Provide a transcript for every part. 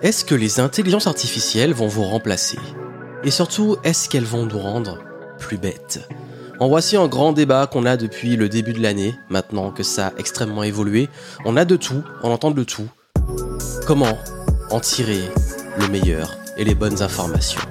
Est-ce que les intelligences artificielles vont vous remplacer? Et surtout, est-ce qu'elles vont nous rendre plus bêtes? En voici un grand débat qu'on a depuis le début de l'année, maintenant que ça a extrêmement évolué. On a de tout, on entend de tout. Comment en tirer le meilleur et les bonnes informations?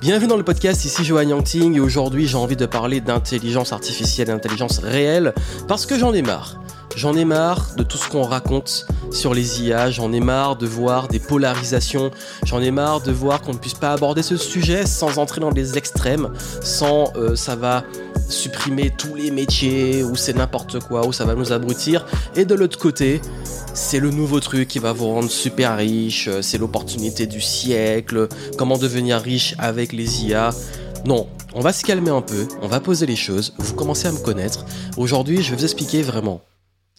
Bienvenue dans le podcast, ici Johan Yangting et aujourd'hui j'ai envie de parler d'intelligence artificielle, d'intelligence réelle, parce que j'en ai marre. J'en ai marre de tout ce qu'on raconte sur les IA, j'en ai marre de voir des polarisations, j'en ai marre de voir qu'on ne puisse pas aborder ce sujet sans entrer dans des extrêmes, sans euh, ça va supprimer tous les métiers, ou c'est n'importe quoi, ou ça va nous abrutir. Et de l'autre côté, c'est le nouveau truc qui va vous rendre super riche, c'est l'opportunité du siècle, comment devenir riche avec les IA. Non, on va se calmer un peu, on va poser les choses, vous commencez à me connaître. Aujourd'hui, je vais vous expliquer vraiment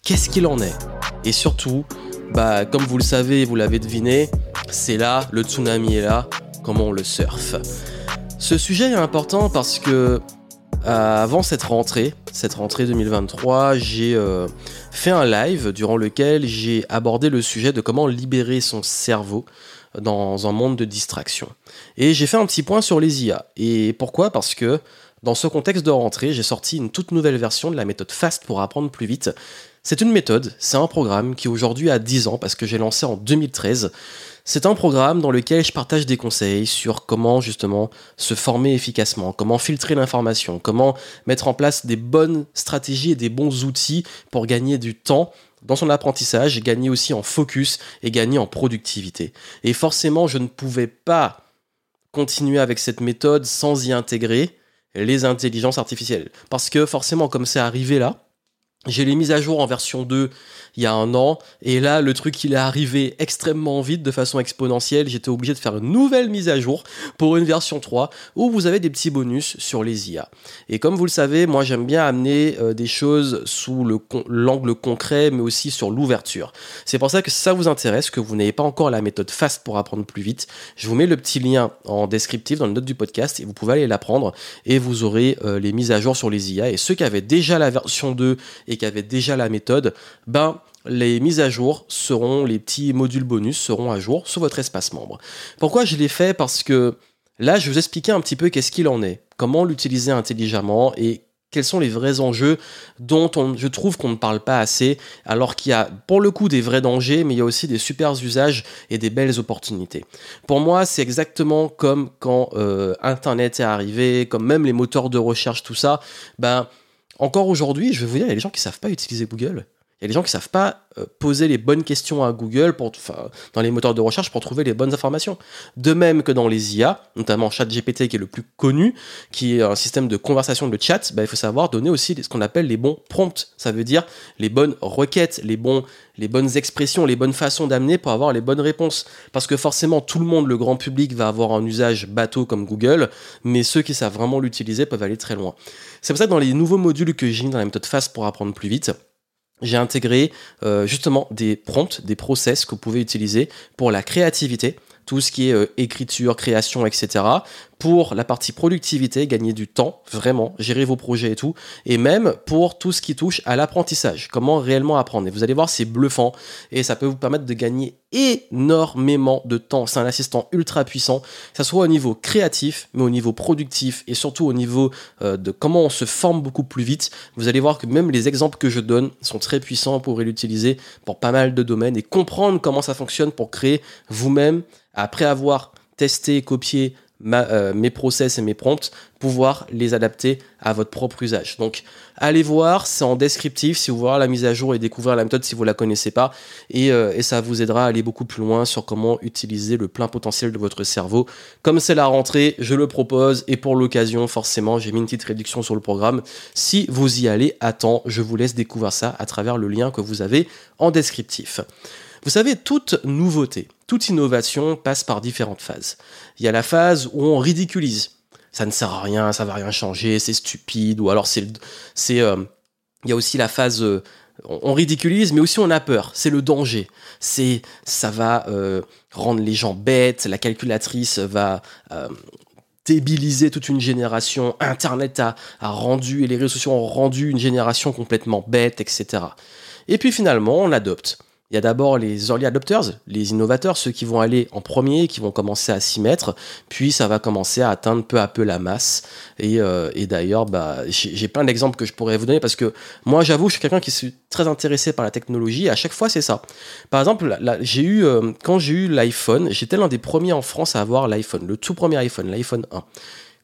qu'est-ce qu'il en est. Et surtout, bah, comme vous le savez, vous l'avez deviné, c'est là, le tsunami est là, comment on le surfe. Ce sujet est important parce que euh, avant cette rentrée, cette rentrée 2023, j'ai euh, fait un live durant lequel j'ai abordé le sujet de comment libérer son cerveau dans un monde de distraction. Et j'ai fait un petit point sur les IA. Et pourquoi? Parce que dans ce contexte de rentrée, j'ai sorti une toute nouvelle version de la méthode FAST pour apprendre plus vite. C'est une méthode, c'est un programme qui aujourd'hui a 10 ans parce que j'ai lancé en 2013. C'est un programme dans lequel je partage des conseils sur comment justement se former efficacement, comment filtrer l'information, comment mettre en place des bonnes stratégies et des bons outils pour gagner du temps dans son apprentissage, gagner aussi en focus et gagner en productivité. Et forcément, je ne pouvais pas continuer avec cette méthode sans y intégrer les intelligences artificielles. Parce que forcément, comme c'est arrivé là, j'ai les mises à jour en version 2 il y a un an, et là le truc il est arrivé extrêmement vite de façon exponentielle, j'étais obligé de faire une nouvelle mise à jour pour une version 3 où vous avez des petits bonus sur les IA. Et comme vous le savez, moi j'aime bien amener euh, des choses sous l'angle concret mais aussi sur l'ouverture. C'est pour ça que si ça vous intéresse, que vous n'avez pas encore la méthode FAST pour apprendre plus vite, je vous mets le petit lien en descriptif dans le note du podcast et vous pouvez aller l'apprendre et vous aurez euh, les mises à jour sur les IA et ceux qui avaient déjà la version 2 et qui avaient déjà la méthode, ben les mises à jour seront, les petits modules bonus seront à jour sur votre espace membre. Pourquoi je l'ai fait? Parce que là, je vais vous expliquer un petit peu qu'est-ce qu'il en est, comment l'utiliser intelligemment et quels sont les vrais enjeux dont je trouve qu'on ne parle pas assez, alors qu'il y a pour le coup des vrais dangers, mais il y a aussi des super usages et des belles opportunités. Pour moi, c'est exactement comme quand euh, Internet est arrivé, comme même les moteurs de recherche, tout ça. Ben, encore aujourd'hui, je vais vous dire, il y a des gens qui savent pas utiliser Google. Il y a des gens qui savent pas euh, poser les bonnes questions à Google dans les moteurs de recherche pour trouver les bonnes informations. De même que dans les IA, notamment ChatGPT qui est le plus connu, qui est un système de conversation de chat, bah, il faut savoir donner aussi ce qu'on appelle les bons prompts. Ça veut dire les bonnes requêtes, les, bons, les bonnes expressions, les bonnes façons d'amener pour avoir les bonnes réponses. Parce que forcément, tout le monde, le grand public, va avoir un usage bateau comme Google, mais ceux qui savent vraiment l'utiliser peuvent aller très loin. C'est pour ça que dans les nouveaux modules que j'ai mis dans la méthode FAST pour apprendre plus vite, j'ai intégré euh, justement des prompts, des process que vous pouvez utiliser pour la créativité, tout ce qui est euh, écriture, création, etc. Pour la partie productivité, gagner du temps, vraiment, gérer vos projets et tout. Et même pour tout ce qui touche à l'apprentissage, comment réellement apprendre. Et vous allez voir, c'est bluffant et ça peut vous permettre de gagner énormément de temps. C'est un assistant ultra puissant, que ce soit au niveau créatif, mais au niveau productif et surtout au niveau euh, de comment on se forme beaucoup plus vite. Vous allez voir que même les exemples que je donne sont très puissants pour l'utiliser pour pas mal de domaines et comprendre comment ça fonctionne pour créer vous-même après avoir testé, copié euh, mes process et mes prompts, pouvoir les adapter à votre propre usage. Donc allez voir, c'est en descriptif si vous voulez la mise à jour et découvrir la méthode si vous ne la connaissez pas. Et, euh, et, ça vous aidera à aller beaucoup plus loin sur comment utiliser le plein potentiel de votre cerveau. Comme c'est la rentrée, je le propose et pour l'occasion, forcément, j'ai mis une petite réduction sur le programme. Si vous y allez temps, je vous laisse découvrir ça à travers le lien que vous avez en descriptif. Vous savez, toute nouveauté, toute innovation passe par différentes phases. Il y a la phase où on ridiculise. Ça ne sert à rien, ça va rien changer, c'est stupide, ou alors c'est... c'est euh, il y a aussi la phase... Euh, on ridiculise, mais aussi on a peur. C'est le danger. C'est ça va euh, rendre les gens bêtes. La calculatrice va débiliser toute une génération. Internet a, a, rendu et les réseaux sociaux ont rendu une génération complètement bête, etc. Et puis finalement, on adopte. Il y a d'abord les early adopters, les innovateurs, ceux qui vont aller en premier, qui vont commencer à s'y mettre, puis ça va commencer à atteindre peu à peu la masse. Et, euh, d'ailleurs, bah, j'ai plein d'exemples que je pourrais vous donner parce que moi, j'avoue, je suis quelqu'un qui suis très intéressé par la technologie. À chaque fois, c'est ça. Par exemple, j'ai eu euh, quand j'ai eu l'iPhone, j'étais l'un des premiers en France à avoir l'iPhone, le tout premier iPhone, l'iPhone 1.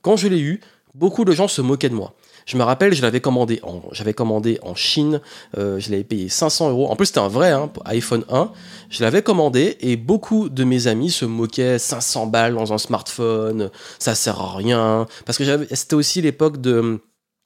Quand je l'ai eu, beaucoup de gens se moquaient de moi. Je me rappelle, je l'avais commandé en, j'avais commandé en Chine, euh, je l'avais payé 500 euros. En plus, c'était un vrai hein, iPhone 1. Je l'avais commandé et beaucoup de mes amis se moquaient 500 balles dans un smartphone, ça sert à rien. Parce que c'était aussi l'époque de hum,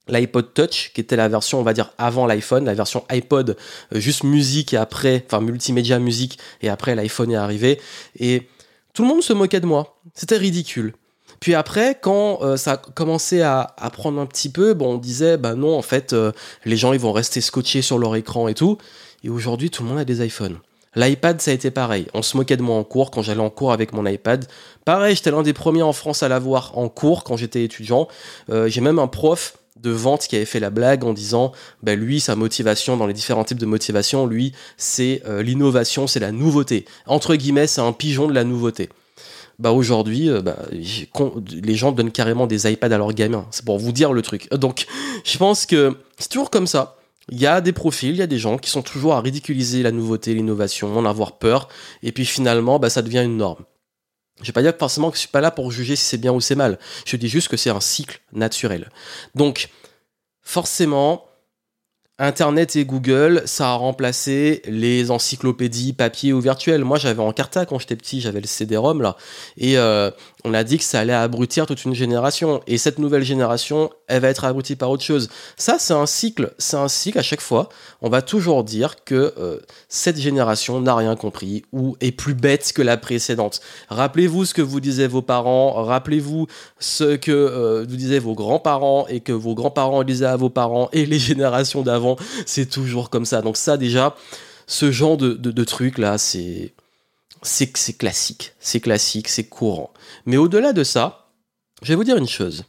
l'iPod Touch, qui était la version, on va dire, avant l'iPhone, la version iPod, euh, juste musique et après, enfin multimédia musique, et après l'iPhone est arrivé. Et tout le monde se moquait de moi. C'était ridicule. Puis après, quand euh, ça a commencé à, prendre un petit peu, bon, on disait, bah non, en fait, euh, les gens, ils vont rester scotchés sur leur écran et tout. Et aujourd'hui, tout le monde a des iPhones. L'iPad, ça a été pareil. On se moquait de moi en cours quand j'allais en cours avec mon iPad. Pareil, j'étais l'un des premiers en France à l'avoir en cours quand j'étais étudiant. Euh, j'ai même un prof de vente qui avait fait la blague en disant bah lui sa motivation dans les différents types de motivation lui c'est l'innovation c'est la nouveauté entre guillemets c'est un pigeon de la nouveauté bah aujourd'hui, euh, bah, les gens donnent carrément des iPads à leurs gamins. C'est pour vous dire le truc. Donc, je pense que c'est toujours comme ça. Il y a des profils, il y a des gens qui sont toujours à ridiculiser la nouveauté, l'innovation, en avoir peur, et puis finalement, bah, ça devient une norme. Je vais pas dire forcément que je suis pas là pour juger si c'est bien ou c'est mal. Je dis juste que c'est un cycle naturel. Donc, forcément, Internet et Google, ça a remplacé les encyclopédies papier ou virtuelles. Moi, j'avais en carta quand j'étais petit, j'avais le CD-ROM là, et euh, on a dit que ça allait abrutir toute une génération. Et cette nouvelle génération, elle va être abrutie par autre chose. Ça, c'est un cycle. C'est un cycle à chaque fois. On va toujours dire que euh, cette génération n'a rien compris ou est plus bête que la précédente. Rappelez-vous ce que vous disaient vos parents. Rappelez-vous ce que euh, vous disaient vos grands-parents et que vos grands-parents disaient à vos parents et les générations d'avant. C'est toujours comme ça. Donc ça, déjà, ce genre de, truc là, c'est c'est classique, c'est classique, c'est courant. Mais au-delà de ça, je vais vous dire une chose.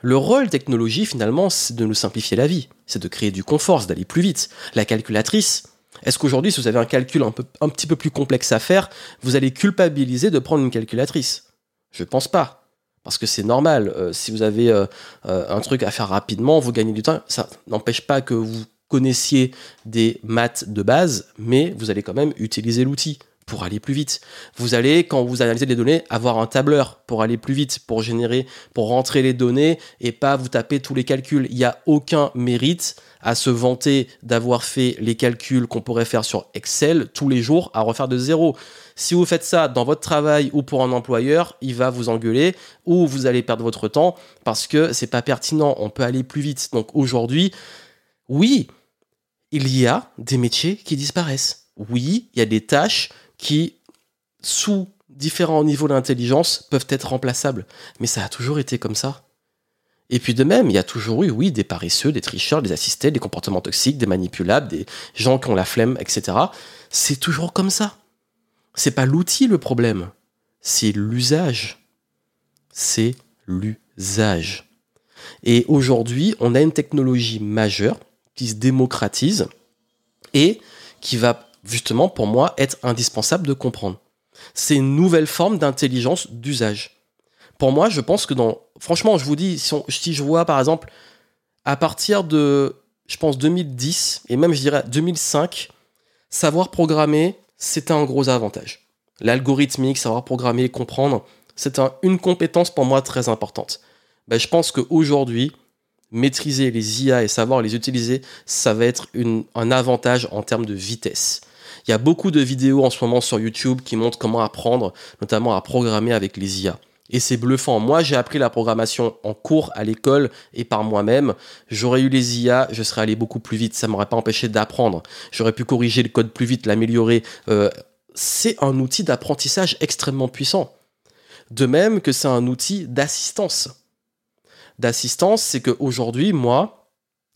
Le rôle technologie, finalement, c'est de nous simplifier la vie, c'est de créer du confort, c'est d'aller plus vite. La calculatrice, est-ce qu'aujourd'hui, si vous avez un calcul un, petit peu plus complexe à faire, vous allez culpabiliser de prendre une calculatrice? Je pense pas. Parce que c'est normal. Euh, si vous avez euh, euh, un truc à faire rapidement, vous gagnez du temps. Ça n'empêche pas que vous connaissiez des maths de base, mais vous allez quand même utiliser l'outil pour aller plus vite. Vous allez, quand vous analysez les données, avoir un tableur pour aller plus vite, pour générer, pour rentrer les données et pas vous taper tous les calculs. Il n'y a aucun mérite à se vanter d'avoir fait les calculs qu'on pourrait faire sur Excel tous les jours à refaire de zéro. Si vous faites ça dans votre travail ou pour un employeur, il va vous engueuler ou vous allez perdre votre temps parce que c'est pas pertinent. On peut aller plus vite. Donc aujourd'hui, oui, il y a des métiers qui disparaissent. Oui, il y a des tâches qui, sous différents niveaux d'intelligence, peuvent être remplaçables. Mais ça a toujours été comme ça. Et puis de même, il y a toujours eu, oui, des paresseux, des tricheurs, des assistés, des comportements toxiques, des manipulables, des gens qui ont la flemme, etc. C'est toujours comme ça. C'est pas l'outil le problème, c'est l'usage. C'est l'usage. Et aujourd'hui, on a une technologie majeure qui se démocratise et qui va justement, pour moi, être indispensable de comprendre. C'est une nouvelle forme d'intelligence d'usage. Pour moi, je pense que dans. Franchement, je vous dis, si, je vois par exemple, à partir de, je pense, 2010, et même je dirais 2005, savoir programmer, c'était un gros avantage. L'algorithmique, savoir programmer, comprendre, c'est une compétence pour moi très importante. Ben, je pense qu'aujourd'hui, maîtriser les IA et savoir les utiliser, ça va être un avantage en termes de vitesse. Il y a beaucoup de vidéos en ce moment sur YouTube qui montrent comment apprendre, notamment à programmer avec les IA. Et c'est bluffant. Moi, j'ai appris la programmation en cours à l'école et par moi-même. J'aurais eu les IA, je serais allé beaucoup plus vite. Ça m'aurait pas empêché d'apprendre. J'aurais pu corriger le code plus vite, l'améliorer. Euh, c'est un outil d'apprentissage extrêmement puissant. De même que c'est un outil d'assistance. D'assistance, c'est qu'aujourd'hui, moi,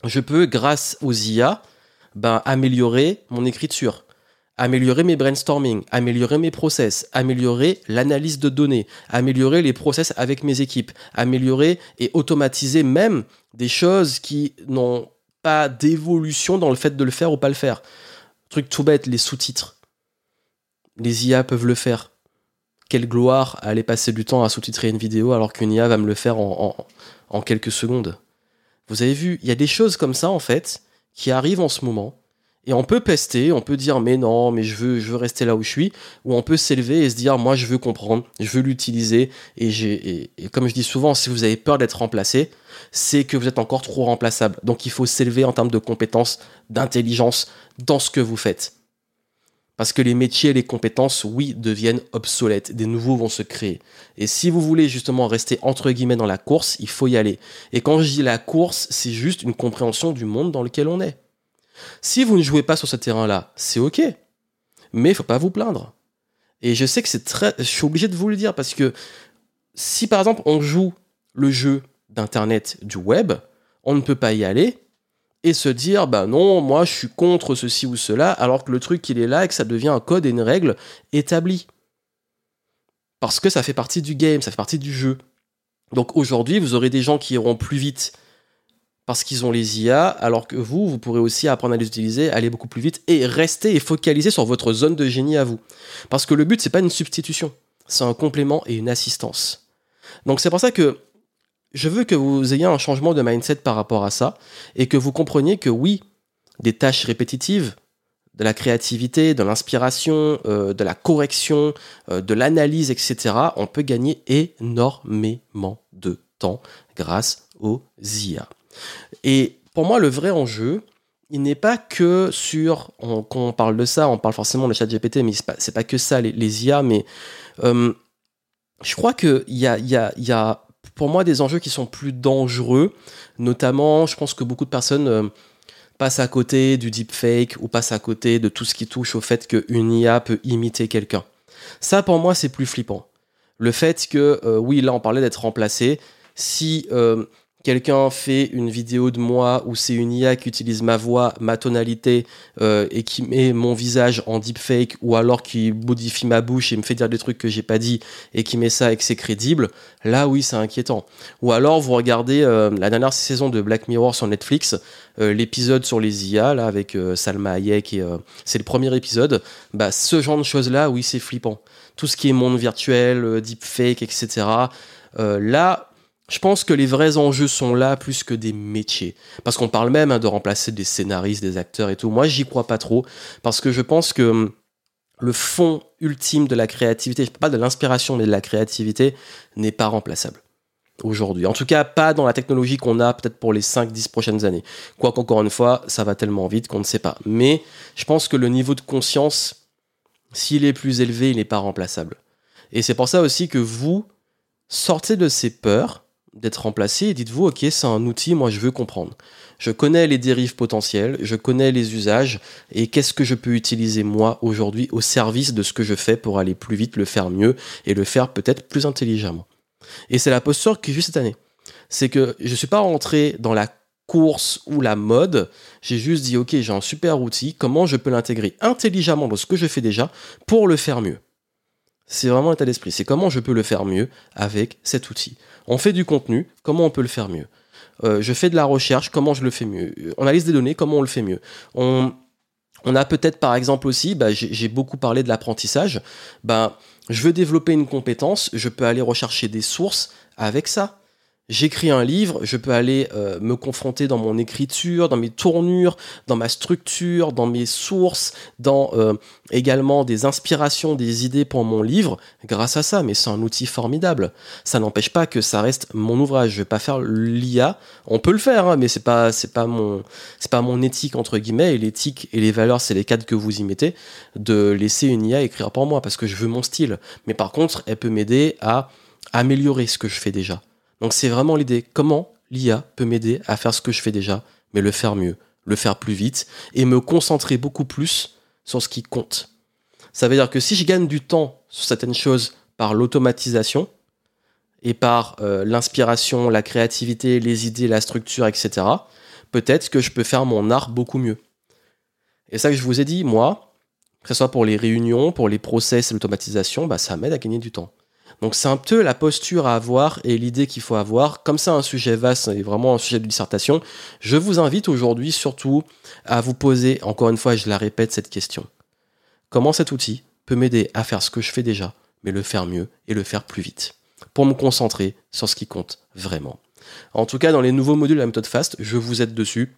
je peux, grâce aux IA, ben, améliorer mon écriture améliorer mes brainstorming, améliorer mes process, améliorer l'analyse de données, améliorer les process avec mes équipes, améliorer et automatiser même des choses qui n'ont pas d'évolution dans le fait de le faire ou pas le faire. Truc tout bête, les sous-titres. les IA peuvent le faire. Quelle gloire aller passer du temps à sous-titrer une vidéo alors qu'une IA va me le faire en quelques secondes. Vous avez vu, il y a des choses comme ça en fait qui arrivent en ce moment et on peut pester, on peut dire mais non, mais je veux, je veux rester là où je suis, ou on peut s'élever et se dire moi je veux comprendre, je veux l'utiliser, et, et, comme je dis souvent, si vous avez peur d'être remplacé, c'est que vous êtes encore trop remplaçable. Donc il faut s'élever en termes de compétences, d'intelligence dans ce que vous faites. Parce que les métiers et les compétences, oui, deviennent obsolètes. Des nouveaux vont se créer. Et si vous voulez justement rester entre guillemets dans la course, il faut y aller. Et quand je dis la course, c'est juste une compréhension du monde dans lequel on est. Si vous ne jouez pas sur ce terrain-là, c'est ok. Mais il faut pas vous plaindre. Et je sais que c'est très. Je suis obligé de vous le dire parce que si par exemple on joue le jeu d'internet du web, on ne peut pas y aller et se dire bah non, moi je suis contre ceci ou cela, alors que le truc il est là et que ça devient un code et une règle établie. Parce que ça fait partie du game, ça fait partie du jeu. Donc aujourd'hui, vous aurez des gens qui iront plus vite parce qu'ils ont les IA, alors que vous, vous pourrez aussi apprendre à les utiliser, aller beaucoup plus vite et rester et focaliser sur votre zone de génie à vous. Parce que le but, c'est pas une substitution, c'est un complément et une assistance. Donc c'est pour ça que je veux que vous ayez un changement de mindset par rapport à ça et que vous compreniez que oui, des tâches répétitives, de la créativité, de l'inspiration, euh, de la correction, euh, de l'analyse, etc., on peut gagner énormément de temps grâce aux IA. Et pour moi, le vrai enjeu, il n'est pas que sur, quand on parle de ça, on parle forcément de chat GPT, mais c'est pas, pas que ça, les, IA, mais euh, je crois qu'il y a, y, a, y a, pour moi, des enjeux qui sont plus dangereux, notamment, je pense que beaucoup de personnes euh, passent à côté du deepfake ou passent à côté de tout ce qui touche au fait qu'une IA peut imiter quelqu'un. Ça, pour moi, c'est plus flippant. Le fait que, euh, oui, là, on parlait d'être remplacé. Si quelqu'un fait une vidéo de moi où c'est une IA qui utilise ma voix, ma tonalité euh, et qui met mon visage en deepfake ou alors qui modifie ma bouche et me fait dire des trucs que j'ai pas dit et qui met ça et que c'est crédible, là oui c'est inquiétant. Ou alors vous regardez euh, la dernière saison de Black Mirror sur Netflix, euh, l'épisode sur les IA là avec Salma Hayek et c'est le premier épisode, bah ce genre de choses là oui c'est flippant. Tout ce qui est monde virtuel, deepfake, etc. là je pense que les vrais enjeux sont là plus que des métiers. Parce qu'on parle même hein, de remplacer des scénaristes, des acteurs et tout. Moi, j'y crois pas trop. Parce que je pense que hum, le fond ultime de la créativité, je parle pas de l'inspiration, mais de la créativité, n'est pas remplaçable aujourd'hui. En tout cas, pas dans la technologie qu'on a peut-être pour les 5-10 prochaines années. Quoique, encore une fois, ça va tellement vite qu'on ne sait pas. Mais je pense que le niveau de conscience, s'il est plus élevé, il n'est pas remplaçable. Et c'est pour ça aussi que vous sortez de ces peurs d'être remplacé dites-vous, ok, c'est un outil, moi je veux comprendre. Je connais les dérives potentielles, je connais les usages et qu'est-ce que je peux utiliser moi aujourd'hui au service de ce que je fais pour aller plus vite, le faire mieux et le faire peut-être plus intelligemment. Et c'est la posture que j'ai cette année. C'est que je ne suis pas rentré dans la course ou la mode, j'ai juste dit, ok, j'ai un super outil, comment je peux l'intégrer intelligemment dans ce que je fais déjà pour le faire mieux. C'est vraiment l'état d'esprit. C'est comment je peux le faire mieux avec cet outil. On fait du contenu, comment on peut le faire mieux? Euh, Je fais de la recherche, comment je le fais mieux? On analyse des données, comment on le fait mieux? On, on a peut-être par exemple aussi, bah, j'ai beaucoup parlé de l'apprentissage, bah, je veux développer une compétence, je peux aller rechercher des sources avec ça j'écris un livre, je peux aller euh, me confronter dans mon écriture, dans mes tournures, dans ma structure, dans mes sources, dans euh, également des inspirations, des idées pour mon livre grâce à ça. Mais c'est un outil formidable. Ça n'empêche pas que ça reste mon ouvrage. Je vais pas faire l'IA. On peut le faire, hein, mais c'est pas c'est pas mon c'est pas mon éthique entre guillemets. Et l'éthique et les valeurs, c'est les cadres que vous y mettez. De laisser une IA écrire pour moi parce que je veux mon style. Mais par contre, elle peut m'aider à améliorer ce que je fais déjà. Donc c'est vraiment l'idée, comment l'IA peut m'aider à faire ce que je fais déjà, mais le faire mieux, le faire plus vite, et me concentrer beaucoup plus sur ce qui compte. Ça veut dire que si je gagne du temps sur certaines choses par l'automatisation, et par euh, l'inspiration, la créativité, les idées, la structure, etc., peut-être que je peux faire mon art beaucoup mieux. Et ça que je vous ai dit, moi, que ce soit pour les réunions, pour les process et l'automatisation, bah, ça m'aide à gagner du temps. Donc c'est un peu la posture à avoir et l'idée qu'il faut avoir. Comme c'est un sujet vaste et vraiment un sujet de dissertation, je vous invite aujourd'hui surtout à vous poser, encore une fois, je la répète, cette question. Comment cet outil peut m'aider à faire ce que je fais déjà, mais le faire mieux et le faire plus vite? Pour me concentrer sur ce qui compte vraiment. En tout cas, dans les nouveaux modules de la méthode FAST, je vous aide dessus.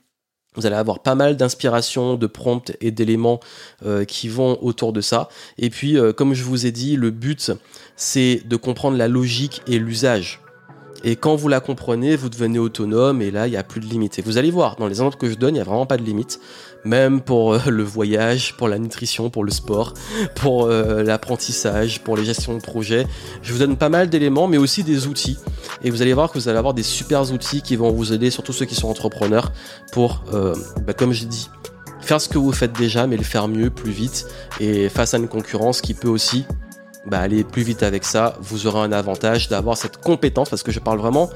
Vous allez avoir pas mal d'inspiration, de prompts et d'éléments euh, qui vont autour de ça. Et puis, euh, comme je vous ai dit, le but, c'est de comprendre la logique et l'usage. Et quand vous la comprenez, vous devenez autonome et là, il n'y a plus de limite. vous allez voir, dans les exemples que je donne, il n'y a vraiment pas de limite. Même pour euh, le voyage, pour la nutrition, pour le sport, pour l'apprentissage, pour les gestions de projet. Je vous donne pas mal d'éléments, mais aussi des outils et vous allez voir que vous allez avoir des super outils qui vont vous aider, surtout ceux qui sont entrepreneurs, pour, euh, bah, comme j'ai dit, faire ce que vous faites déjà, mais le faire mieux, plus vite, et face à une concurrence qui peut aussi bah, aller plus vite avec ça, vous aurez un avantage d'avoir cette compétence, parce que je parle vraiment,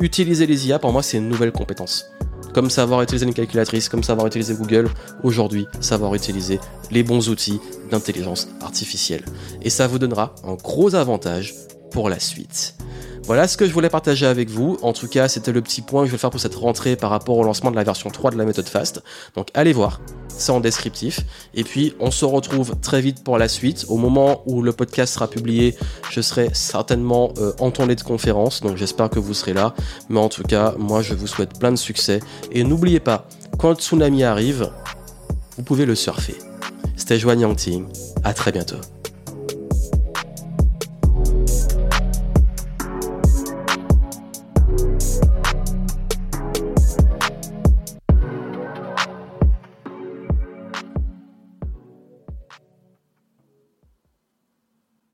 utiliser les IA, pour moi, c'est une nouvelle compétence. Comme savoir utiliser une calculatrice, comme savoir utiliser Google, aujourd'hui, savoir utiliser les bons outils d'intelligence artificielle. Et ça vous donnera un gros avantage pour la suite. Voilà ce que je voulais partager avec vous. En tout cas, c'était le petit point que je vais faire pour cette rentrée par rapport au lancement de la version 3 de la méthode FAST. Donc allez voir, c'est en descriptif. Et puis on se retrouve très vite pour la suite. Au moment où le podcast sera publié, je serai certainement euh, en tournée de conférence. Donc j'espère que vous serez là. Mais en tout cas, moi je vous souhaite plein de succès. Et n'oubliez pas, quand le tsunami arrive, vous pouvez le surfer. C'était Joanne Yangting. À très bientôt.